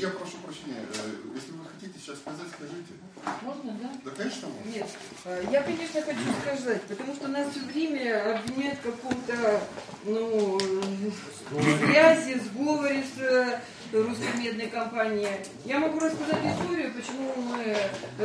я прошу прощения, э, если вы хотите сейчас сказать, скажите. Можно, да? Да, конечно, можно. Нет, э, я, конечно, хочу сказать, потому что нас все время обвиняют в каком-то, ну, э, связи, сговоре с русской медной компанией. Я могу рассказать историю, почему мы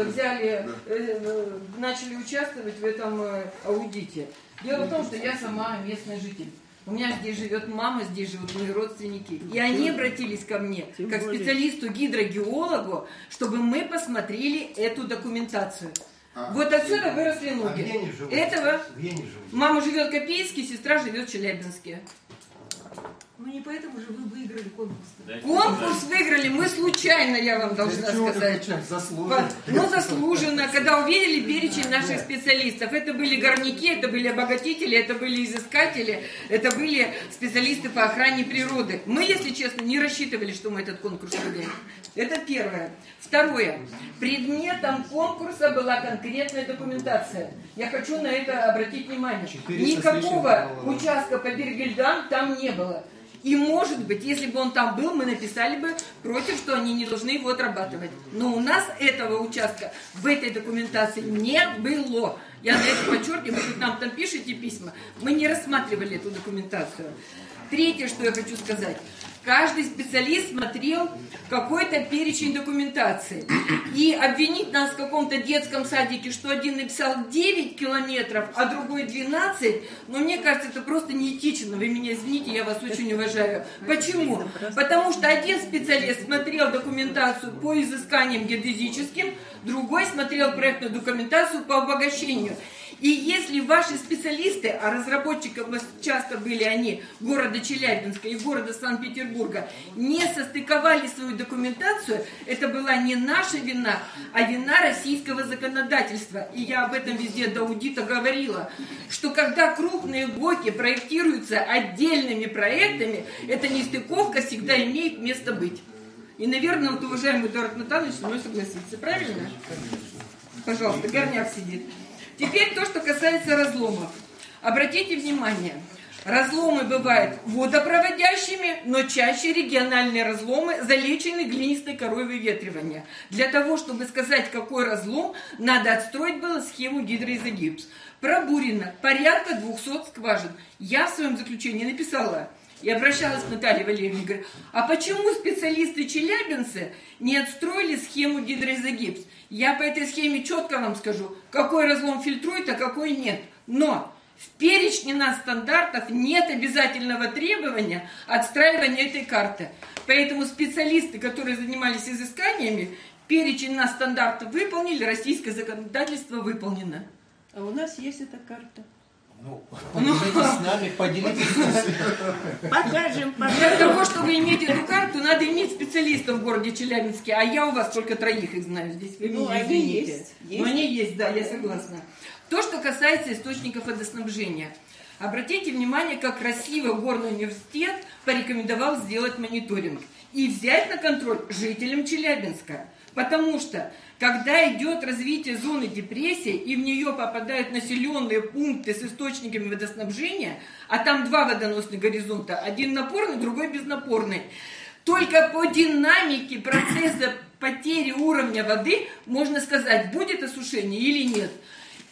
взяли, э, начали участвовать в этом аудите. Дело в том, что я сама местный житель. У меня здесь живет мама, здесь живут мои родственники. И они обратились ко мне, Тем как более. специалисту гидрогеологу, чтобы мы посмотрели эту документацию. А, Вот отсюда выросли А ноги. где они живут? Этого Где они живут? мама живет в Копейске, сестра живет в Челябинске. Ну не поэтому же вы выиграли конкурс. Конкурс выиграли мы случайно, я вам должна сказать. Заслуженно. Ну, заслуженно, когда увидели перечень наших специалистов. Это были горняки, это были обогатители, это были изыскатели, это были специалисты по охране природы. Мы, если честно, не рассчитывали, что мы этот конкурс выиграем. Это первое. Второе. Предметом конкурса была конкретная документация. Я хочу на это обратить внимание. 400 с лишним Никакого участка по Бергельдан там не было. И может быть, если бы он там был, мы написали бы против, что они не должны его отрабатывать. Но у нас этого участка в этой документации не было. Я на это подчеркиваю, вы нам там пишете письма. Мы не рассматривали эту документацию. Третье, что я хочу сказать. Каждый специалист смотрел какой-то перечень документации. И обвинить нас в каком-то детском садике, что один написал 9 километров, а другой 12, но мне кажется, это просто неэтично. Вы меня извините, я вас очень уважаю. Почему? Потому что один специалист смотрел документацию по изысканиям геодезическим, другой смотрел проектную документацию по обогащению. И если ваши специалисты, а разработчиком часто были они города Челябинска и города Санкт-Петербурга, не состыковали свою документацию, это была не наша вина, а вина российского законодательства. И я об этом везде до аудита говорила, что когда крупные блоки проектируются отдельными проектами, эта нестыковка всегда имеет место быть. И, наверное, вот уважаемый Эдуард Натанович со мной согласится. Правильно? Пожалуйста, горняк сидит. Теперь то, что касается разломов. Обратите внимание, разломы бывают водопроводящими, но чаще региональные разломы залечены глинистой корой выветривания. Для того, чтобы сказать, какой разлом, надо отстроить было схему гидроизогипс. Пробурено порядка 200 скважин. Я в своем заключении написала, и обращалась к Наталье Валерьевне, говорю, а почему специалисты челябинцы не отстроили схему гидроизогипс? Я по этой схеме четко вам скажу, какой разлом фильтрует, а какой нет. Но в перечне нас стандартов нет обязательного требования отстраивания этой карты. Поэтому специалисты, которые занимались изысканиями, перечень нас стандартов выполнили, российское законодательство выполнено. А у нас есть эта карта. Ну, поделитесь с нами, поделитесь с нами. Покажем, Для покажем. того, чтобы иметь эту карту, надо иметь специалистов в городе Челябинске, а я у вас только троих их знаю здесь. Вы Ну, меня они извините. есть, Но есть. они есть, да, я согласна. То, что касается источников водоснабжения. Обратите внимание, как красиво Горный университет порекомендовал сделать мониторинг и взять на контроль жителям Челябинска. Потому что, когда идет развитие зоны депрессии, и в нее попадают населенные пункты с источниками водоснабжения, а там два водоносных горизонта, один напорный, другой безнапорный, только по динамике процесса потери уровня воды можно сказать, будет осушение или нет.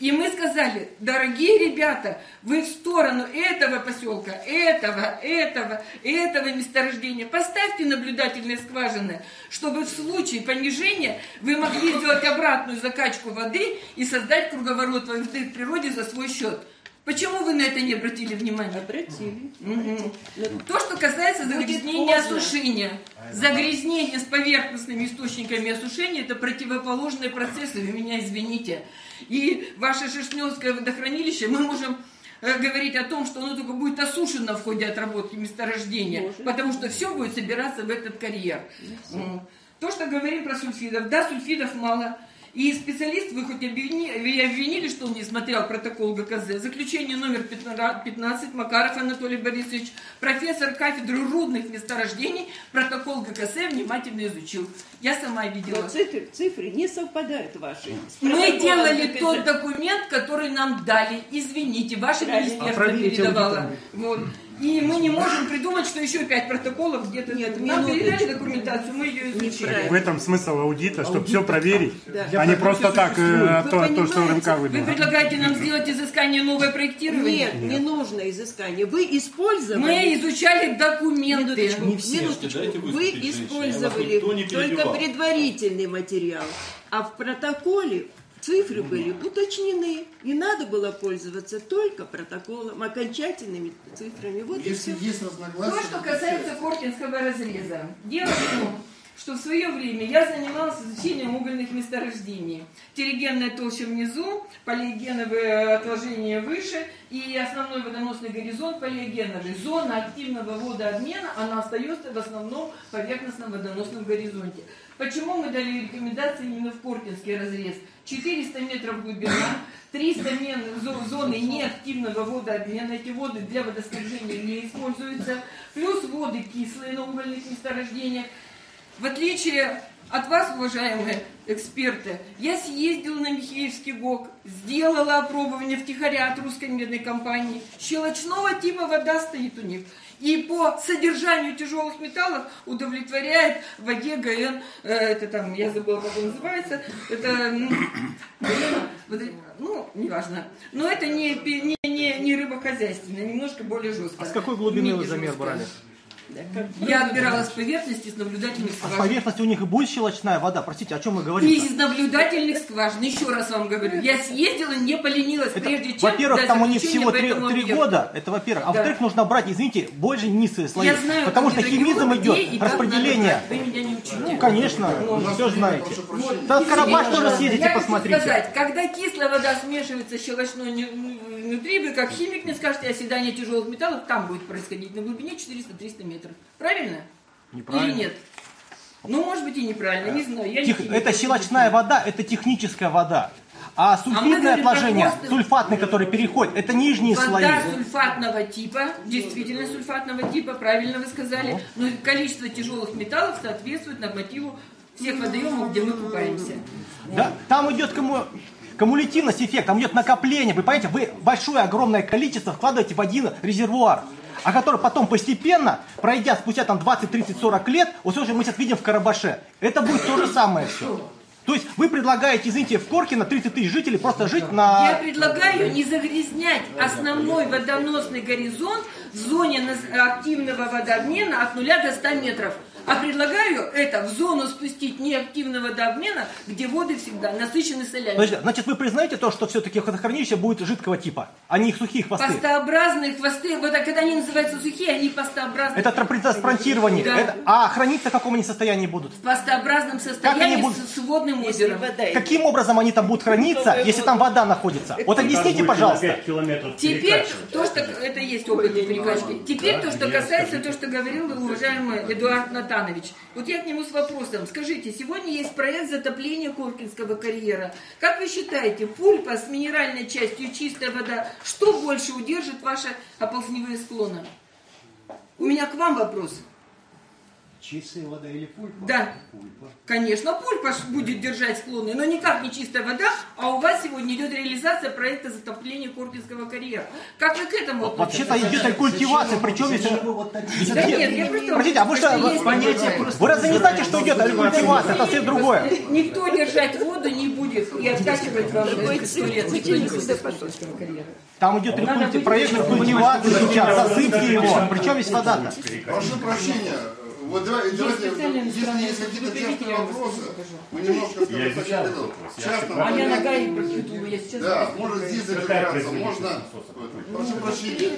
И мы сказали, дорогие ребята, вы в сторону этого поселка, этого, этого, этого месторождения поставьте наблюдательные скважины, чтобы в случае понижения вы могли сделать обратную закачку воды и создать круговорот воды в природе за свой счет. Почему вы на это не обратили внимания? Обратили. Мгм. То, что касается загрязнения осушения. Загрязнение с поверхностными источниками осушения – это противоположные процессы, вы меня извините. И ваше Шершневское водохранилище, мы можем э, говорить о том, что оно только будет осушено в ходе отработки месторождения, Может. потому что все будет собираться в этот карьер. М. То, что говорим про сульфидов, да, сульфидов мало. И специалист, вы хоть обвини- вы обвинили, что он не смотрел протокол ГКЗ. Заключение номер 15, Макаров Анатолий Борисович, профессор кафедры рудных месторождений, протокол ГКЗ внимательно изучил. Я сама видела. Но цифры, цифры не совпадают ваши. Мы делали ГКЗ. тот документ, который нам дали. Извините, ваше Правильно. министерство А передавало. Вот. И мы не можем придумать, что еще пять протоколов где-то. Нет, Нам передали документацию, мы ее изучили. В этом смысл аудита, чтобы все проверить, Да. а не просто так э, Вы то, то, что? РМК Вы выдал. предлагаете нам сделать изыскание новое проектирование? Нет, не нужно изыскание. Вы использовали... Мы изучали документы. Минуточку, Не все. минуточку. Вы использовали только предварительный материал, а в протоколе цифры были уточнены. И надо было пользоваться только протоколом, окончательными цифрами. Вот и Если все. есть разногласия... То, что касается Коркинского разреза. Дело в том, что в свое время я занималась изучением угольных месторождений. Терригенная толща внизу, полиогеновые отложения выше и основной водоносный горизонт полиогеновый. Зона активного водообмена, она остается в основном поверхностном водоносном горизонте. Почему мы дали рекомендации именно в Коркинский разрез? 400 метров глубина, 300 мен- зо- зоны неактивного водообмена, эти воды для водоснабжения не используются, плюс воды кислые на угольных месторождениях. В отличие от вас, уважаемые эксперты, я съездила на Михеевский ГОК, сделала опробование втихаря от русской медной компании. Щелочного типа вода стоит у них. И по содержанию тяжелых металлов удовлетворяет воде ГН, э, это там, я забыла, как он называется, это, ну, неважно. Но это не, не, не, не рыбохозяйственное, немножко более жесткое. А с какой глубины вы замер брали? Я отбирала с поверхности, с наблюдательных А с скважин. поверхности у них и будет щелочная вода. Простите, о чем мы говорим? Из наблюдательных скважин, еще раз вам говорю, я съездила, не поленилась, прежде чем Во-первых, там у них всего три, года, это во-первых. А Да. во-вторых, нужно брать, извините, больше низкие слои. Я знаю, потому что это химизм идет, распределение. Вы меня не учите. Ну, конечно, нас все знаете. Да в Карабаш тоже съездите, посмотрите. сказать, когда кислая вода смешивается с щелочной внутри, вы как химик мне скажете, оседание тяжелых металлов там будет происходить на глубине 400-300 метров. Правильно? Неправильно. Или нет? Ну, может быть, и неправильно, не знаю. Я не Тех- химик, это я щелочная вода, это техническая вода. А сульфидное говорим про отложение, просто- сульфатный, который переходит, это нижние слои. Вода сульфатного типа, действительно сульфатного типа, правильно вы сказали, но количество тяжелых металлов соответствует нормативу всех водоемов, где мы купаемся. Да, там идет кому... кумулятивность эффект, там идет накопление. Вы понимаете, вы большое, огромное количество вкладываете в один резервуар, а который потом постепенно, пройдя спустя там 20, 30, 40 лет, вот то, что мы сейчас видим в Карабаше, это будет то же самое все. То есть вы предлагаете, извините, в Коркино 30 тысяч жителей просто жить Я на... предлагаю не загрязнять основной водоносный горизонт в зоне активного водообмена от 0 до 100 метров. А предлагаю это в зону спустить неактивного водообмена, где воды всегда насыщены солями. Подождите, значит, вы признаете то, что все-таки водохранилище будет жидкого типа, а не их сухие хвосты? Пастообразные хвосты, вот когда они называются сухие, они пастообразные. Это транспортирование. Да. Это... А храниться в каком они состоянии будут? В пастообразном состоянии они будут- с, водным озером. Каким образом они там будут храниться, если там вода находится? Вот объясните, пожалуйста. Теперь то, что это есть опыт перекачки. Теперь то, что касается то, что говорил уважаемый Эдуард Натанович. Вот я к нему с вопросом. Скажите, сегодня есть проект затопления Коркинского карьера. Как вы считаете, пульпа с минеральной частью чистая вода, что больше удержит ваши оползневые склоны? У меня к вам вопрос. Чистая вода или пульпа? Да. Пульпа. Конечно, пульпа будет держать склоны, но никак не чистая вода, а у вас сегодня идет реализация проекта затопления Коркинского карьера. Как вы к этому относитесь? Вообще-то идет рекультивация, причем если... Вот так Да нет, я просто... Простите, а вы что, вы- Вы разве не знаете, что идет рекультивация? Это совсем другое. Никто держать воду не будет и откачивать вам. Там идет рекульти... проект рекультивации сейчас, засыпьте его. Причем есть вода-то? Прошу прощения. Вот давай, давайте, специальные если есть какие-то частные я вопросы, мы немножко, скажем так, именно в частном А я порядке. ногами прокидываю, я сейчас... Да, может здесь задержаться, можно... Прошу прощения.